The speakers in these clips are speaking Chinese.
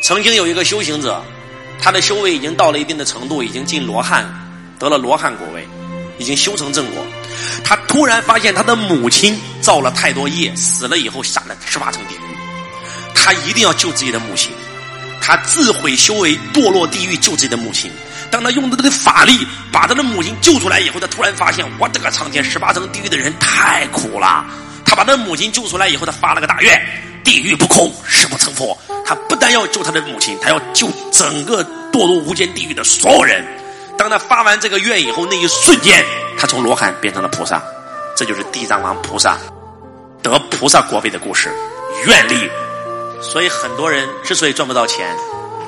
曾经有一个修行者，他的修为已经到了一定的程度，已经进罗汉，得了罗汉果位，已经修成正果。他突然发现他的母亲造了太多业，死了以后下了十八层地狱。他一定要救自己的母亲，他自毁修为，堕落地狱救自己的母亲。当他用他的法力把他的母亲救出来以后，他突然发现，我的个苍天，十八层地狱的人太苦了。他把他母亲救出来以后，他发了个大愿：地狱不空，誓不成佛。他不但要救他的母亲，他要救整个堕入无间地狱的所有人。当他发完这个愿以后，那一瞬间，他从罗汉变成了菩萨。这就是地藏王菩萨得菩萨果位的故事，愿力。所以很多人之所以赚不到钱，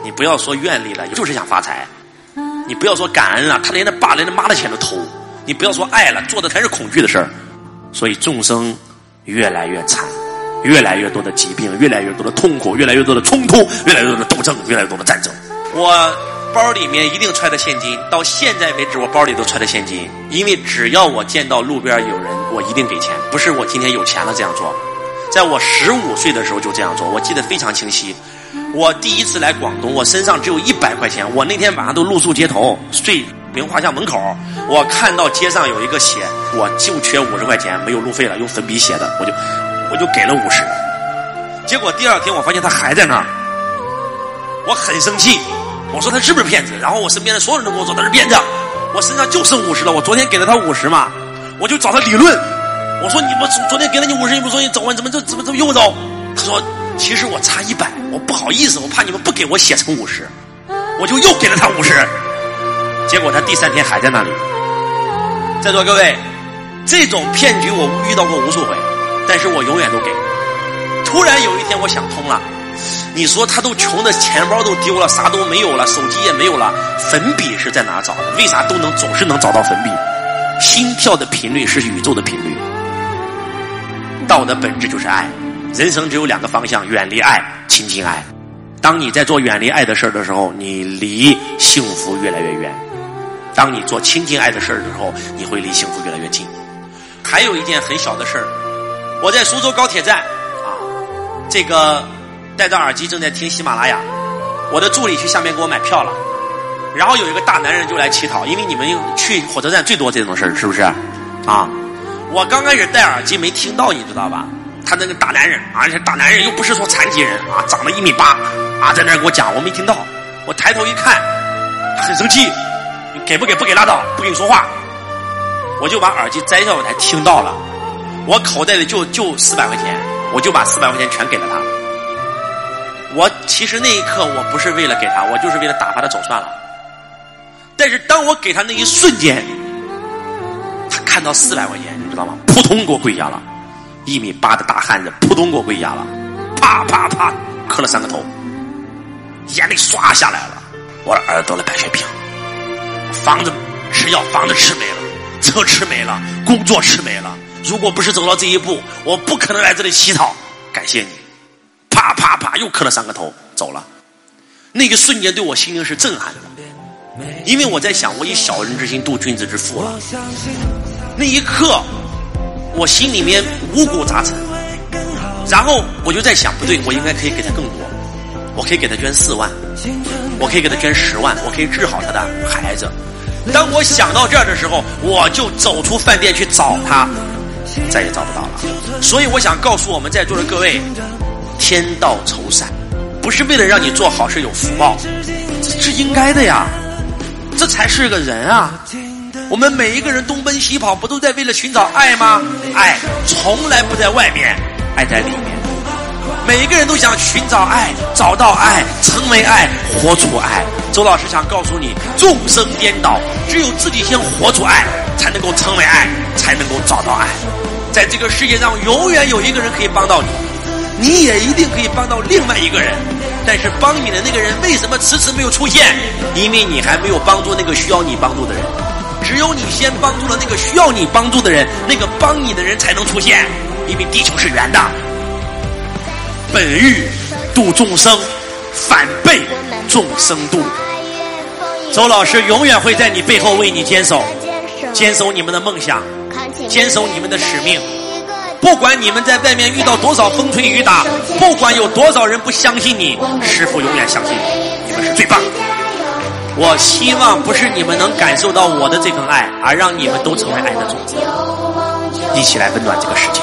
你不要说愿力了，就是想发财；你不要说感恩了，他连他爸连他妈的钱都偷；你不要说爱了，做的全是恐惧的事儿。所以众生越来越惨，越来越多的疾病，越来越多的痛苦，越来越多的冲突，越来越多的斗争，越来越多的战争。我包里面一定揣着现金，到现在为止我包里都揣着现金，因为只要我见到路边有人，我一定给钱，不是我今天有钱了这样做。在我十五岁的时候就这样做，我记得非常清晰。我第一次来广东，我身上只有一百块钱，我那天晚上都露宿街头，睡明华巷门口。我看到街上有一个写，我就缺五十块钱，没有路费了，用粉笔写的，我就我就给了五十。结果第二天我发现他还在那儿，我很生气，我说他是不是骗子？然后我身边的所有人都跟我说他是骗子，我身上就剩五十了，我昨天给了他五十嘛，我就找他理论。我说你们昨天给了你五十，你不说你走，你怎么这怎么怎么又走？他说其实我差一百，我不好意思，我怕你们不给我写成五十，我就又给了他五十。结果他第三天还在那里。在座各位，这种骗局我遇到过无数回，但是我永远都给。突然有一天我想通了，你说他都穷的钱包都丢了，啥都没有了，手机也没有了，粉笔是在哪找的？为啥都能总是能找到粉笔？心跳的频率是宇宙的频率。道的本质就是爱，人生只有两个方向：远离爱，亲近爱。当你在做远离爱的事儿的时候，你离幸福越来越远；当你做亲近爱的事儿的时候，你会离幸福越来越近。还有一件很小的事儿，我在苏州高铁站啊，这个戴着耳机正在听喜马拉雅，我的助理去下面给我买票了，然后有一个大男人就来乞讨，因为你们去火车站最多这种事儿，是不是？啊。我刚开始戴耳机没听到，你知道吧？他那个大男人，而且大男人又不是说残疾人啊，长了一米八啊，在那儿给我讲，我没听到。我抬头一看，很生气，给不给不给拉倒，不跟你说话。我就把耳机摘下，我才听到了。我口袋里就就四百块钱，我就把四百块钱全给了他。我其实那一刻我不是为了给他，我就是为了打发他走算了。但是当我给他那一瞬间，他看到四百块钱。你知道吗？扑通给我跪下了，一米八的大汉子，扑通给我跪下了，啪啪啪磕了三个头，眼泪唰下来了。我的儿子得了白血病，房子吃药，房子吃没了，车吃没了，工作吃没了。如果不是走到这一步，我不可能来这里乞讨。感谢你，啪啪啪又磕了三个头，走了。那个瞬间对我心灵是震撼的，因为我在想，我以小人之心度君子之腹了。那一刻。我心里面五谷杂陈，然后我就在想，不对，我应该可以给他更多，我可以给他捐四万，我可以给他捐十万，我可以治好他的孩子。当我想到这儿的时候，我就走出饭店去找他，再也找不到了。所以我想告诉我们在座的各位，天道酬善，不是为了让你做好事有福报，这是应该的呀，这才是个人啊。我们每一个人东奔西跑，不都在为了寻找爱吗？爱从来不在外面，爱在里面。每一个人都想寻找爱，找到爱，成为爱，活出爱。周老师想告诉你，众生颠倒，只有自己先活出爱，才能够成为爱，才能够找到爱。在这个世界上，永远有一个人可以帮到你，你也一定可以帮到另外一个人。但是帮你的那个人为什么迟迟没有出现？因为你还没有帮助那个需要你帮助的人。只有你先帮助了那个需要你帮助的人，那个帮你的人才能出现。因为地球是圆的，本欲度众生，反被众生度。周老师永远会在你背后为你坚守，坚守你们的梦想，坚守你们的使命。不管你们在外面遇到多少风吹雨打，不管有多少人不相信你，师傅永远相信你，你们是最棒的。我希望不是你们能感受到我的这份爱，而让你们都成为爱的种子，一起来温暖这个世界。